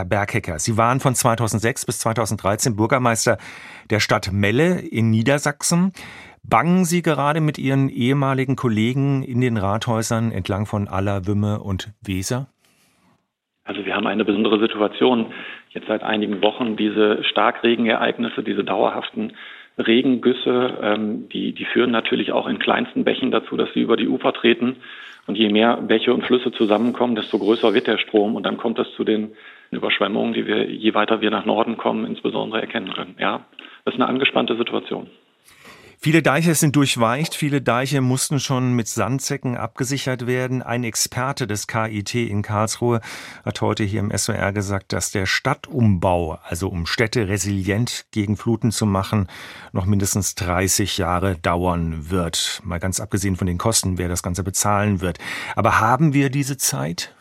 Herr Berghecker. Sie waren von 2006 bis 2013 Bürgermeister der Stadt Melle in Niedersachsen. Bangen Sie gerade mit Ihren ehemaligen Kollegen in den Rathäusern entlang von Aller, Wümme und Weser? Also wir haben eine besondere Situation jetzt seit einigen Wochen. Diese Starkregenereignisse, diese dauerhaften Regengüsse, ähm, die, die führen natürlich auch in kleinsten Bächen dazu, dass sie über die Ufer treten. Und je mehr Bäche und Flüsse zusammenkommen, desto größer wird der Strom. Und dann kommt es zu den Überschwemmungen, die wir, je weiter wir nach Norden kommen, insbesondere erkennen können. Ja, das ist eine angespannte Situation. Viele Deiche sind durchweicht, viele Deiche mussten schon mit Sandsäcken abgesichert werden. Ein Experte des KIT in Karlsruhe hat heute hier im SWR gesagt, dass der Stadtumbau, also um Städte resilient gegen Fluten zu machen, noch mindestens 30 Jahre dauern wird. Mal ganz abgesehen von den Kosten, wer das Ganze bezahlen wird. Aber haben wir diese Zeit?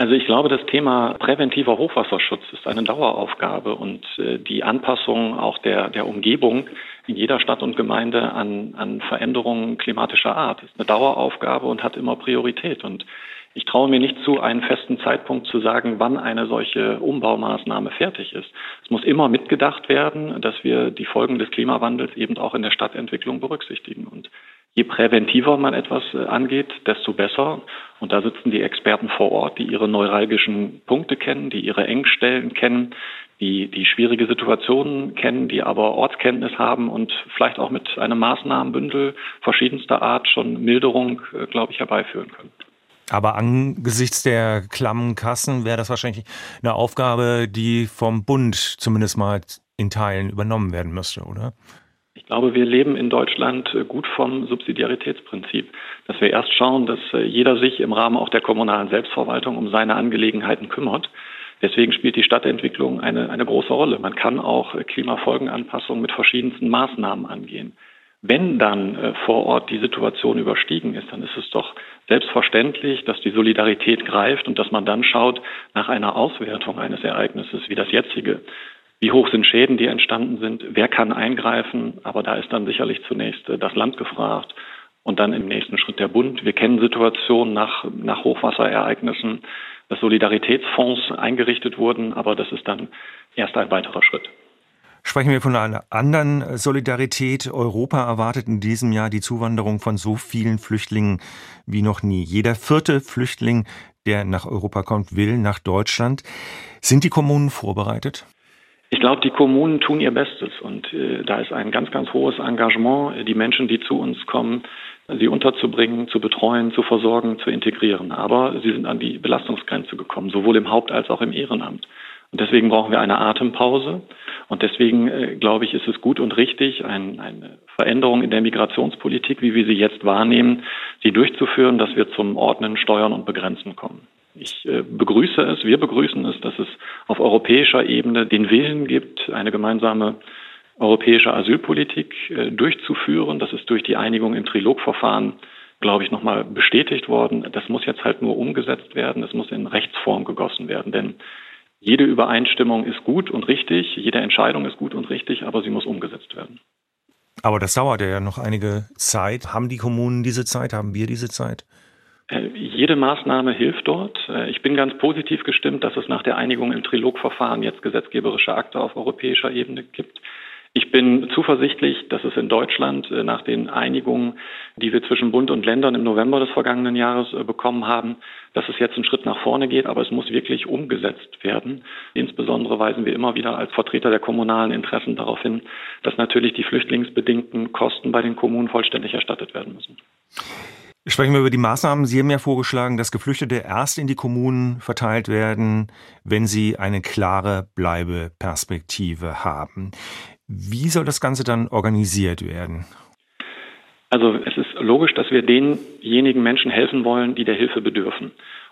Also ich glaube, das Thema präventiver Hochwasserschutz ist eine Daueraufgabe und äh, die Anpassung auch der, der Umgebung in jeder Stadt und Gemeinde an, an Veränderungen klimatischer Art ist eine Daueraufgabe und hat immer Priorität. Und ich traue mir nicht zu, einen festen Zeitpunkt zu sagen, wann eine solche Umbaumaßnahme fertig ist. Es muss immer mitgedacht werden, dass wir die Folgen des Klimawandels eben auch in der Stadtentwicklung berücksichtigen. Und je präventiver man etwas äh, angeht, desto besser. Und da sitzen die Experten vor Ort, die ihre neuralgischen Punkte kennen, die ihre Engstellen kennen, die die schwierige Situationen kennen, die aber Ortskenntnis haben und vielleicht auch mit einem Maßnahmenbündel verschiedenster Art schon Milderung, äh, glaube ich, herbeiführen können. Aber angesichts der klammen Kassen wäre das wahrscheinlich eine Aufgabe, die vom Bund zumindest mal in Teilen übernommen werden müsste, oder? Ich glaube, wir leben in Deutschland äh, gut vom Subsidiaritätsprinzip, dass wir erst schauen, dass äh, jeder sich im Rahmen auch der kommunalen Selbstverwaltung um seine Angelegenheiten kümmert. Deswegen spielt die Stadtentwicklung eine, eine große Rolle. Man kann auch äh, Klimafolgenanpassungen mit verschiedensten Maßnahmen angehen. Wenn dann vor Ort die Situation überstiegen ist, dann ist es doch selbstverständlich, dass die Solidarität greift und dass man dann schaut nach einer Auswertung eines Ereignisses wie das jetzige wie hoch sind Schäden, die entstanden sind? Wer kann eingreifen? Aber da ist dann sicherlich zunächst äh, das Land gefragt und dann im nächsten Schritt der Bund. Wir kennen Situationen nach, nach Hochwasserereignissen, dass Solidaritätsfonds eingerichtet wurden, aber das ist dann erst ein weiterer Schritt. Sprechen wir von einer anderen Solidarität. Europa erwartet in diesem Jahr die Zuwanderung von so vielen Flüchtlingen wie noch nie. Jeder vierte Flüchtling, der nach Europa kommt, will nach Deutschland. Sind die Kommunen vorbereitet? Ich glaube, die Kommunen tun ihr Bestes und äh, da ist ein ganz, ganz hohes Engagement, die Menschen, die zu uns kommen, sie unterzubringen, zu betreuen, zu versorgen, zu integrieren. Aber sie sind an die Belastungsgrenze gekommen, sowohl im Haupt- als auch im Ehrenamt. Und deswegen brauchen wir eine Atempause. Und deswegen, äh, glaube ich, ist es gut und richtig, ein, eine Veränderung in der Migrationspolitik, wie wir sie jetzt wahrnehmen, sie durchzuführen, dass wir zum Ordnen, Steuern und Begrenzen kommen. Ich äh, begrüße es, wir begrüßen es, dass es auf europäischer Ebene den Willen gibt, eine gemeinsame europäische Asylpolitik äh, durchzuführen. Das ist durch die Einigung im Trilogverfahren, glaube ich, nochmal bestätigt worden. Das muss jetzt halt nur umgesetzt werden. Es muss in Rechtsform gegossen werden. Denn jede Übereinstimmung ist gut und richtig, jede Entscheidung ist gut und richtig, aber sie muss umgesetzt werden. Aber das dauert ja noch einige Zeit. Haben die Kommunen diese Zeit? Haben wir diese Zeit? Äh, jede Maßnahme hilft dort. Äh, ich bin ganz positiv gestimmt, dass es nach der Einigung im Trilogverfahren jetzt gesetzgeberische Akte auf europäischer Ebene gibt. Ich bin zuversichtlich, dass es in Deutschland äh, nach den Einigungen, die wir zwischen Bund und Ländern im November des vergangenen Jahres bekommen haben, dass es jetzt einen Schritt nach vorne geht, aber es muss wirklich umgesetzt werden. Insbesondere weisen wir immer wieder als Vertreter der kommunalen Interessen darauf hin, dass natürlich die flüchtlingsbedingten Kosten bei den Kommunen vollständig erstattet werden müssen. Sprechen wir über die Maßnahmen. Sie haben ja vorgeschlagen, dass Geflüchtete erst in die Kommunen verteilt werden, wenn sie eine klare Bleibeperspektive haben. Wie soll das Ganze dann organisiert werden? Also es ist logisch, dass wir denjenigen Menschen helfen wollen, die der Hilfe bedürfen.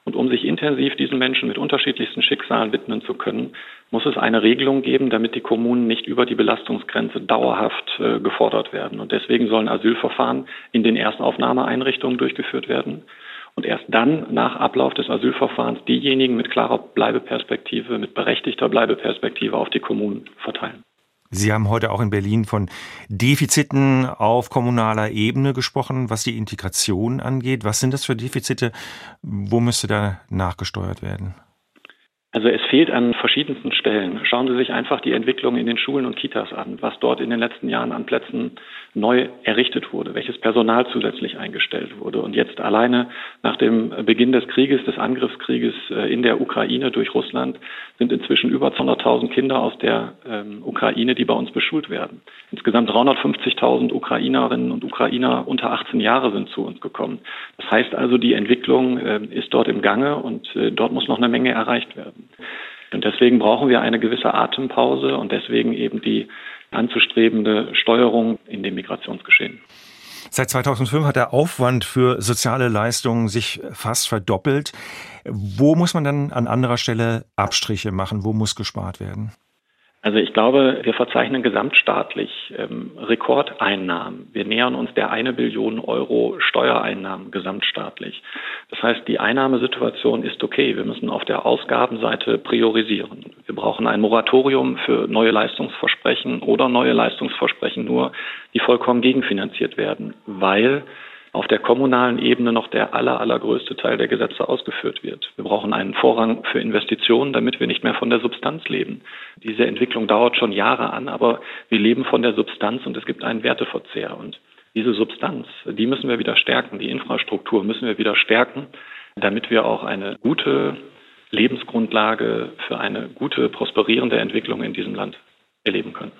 Und um sich intensiv diesen Menschen mit unterschiedlichsten Schicksalen widmen zu können, muss es eine Regelung geben, damit die Kommunen nicht über die Belastungsgrenze dauerhaft äh, gefordert werden. Und deswegen sollen Asylverfahren in den Erstaufnahmeeinrichtungen durchgeführt werden. Und erst dann, nach Ablauf des Asylverfahrens, diejenigen mit klarer Bleibeperspektive, mit berechtigter Bleibeperspektive auf die Kommunen verteilen. Sie haben heute auch in Berlin von Defiziten auf kommunaler Ebene gesprochen, was die Integration angeht. Was sind das für Defizite? Wo müsste da nachgesteuert werden? Also es fehlt an verschiedensten Stellen. Schauen Sie sich einfach die Entwicklung in den Schulen und Kitas an, was dort in den letzten Jahren an Plätzen neu errichtet wurde, welches Personal zusätzlich eingestellt wurde. Und jetzt alleine nach dem Beginn des Krieges, des Angriffskrieges äh, in der Ukraine durch Russland, sind inzwischen über 200.000 Kinder aus der ähm, Ukraine, die bei uns beschult werden. Insgesamt 350.000 Ukrainerinnen und Ukrainer unter 18 Jahre sind zu uns gekommen. Das heißt also, die Entwicklung äh, ist dort im Gange und äh, dort muss noch eine Menge erreicht werden. Und deswegen brauchen wir eine gewisse Atempause und deswegen eben die anzustrebende Steuerung in dem Migrationsgeschehen. Seit 2005 hat der Aufwand für soziale Leistungen sich fast verdoppelt. Wo muss man dann an anderer Stelle Abstriche machen? Wo muss gespart werden? Also ich glaube, wir verzeichnen gesamtstaatlich ähm, Rekordeinnahmen. Wir nähern uns der eine Billion Euro Steuereinnahmen gesamtstaatlich. Das heißt, die Einnahmesituation ist okay. Wir müssen auf der Ausgabenseite priorisieren. Wir brauchen ein Moratorium für neue Leistungsversprechen oder neue Leistungsversprechen nur, die vollkommen gegenfinanziert werden, weil auf der kommunalen Ebene noch der aller, allergrößte Teil der Gesetze ausgeführt wird. Wir brauchen einen Vorrang für Investitionen, damit wir nicht mehr von der Substanz leben. Diese Entwicklung dauert schon Jahre an, aber wir leben von der Substanz und es gibt einen Werteverzehr. Und diese Substanz, die müssen wir wieder stärken. Die Infrastruktur müssen wir wieder stärken, damit wir auch eine gute Lebensgrundlage für eine gute, prosperierende Entwicklung in diesem Land erleben können.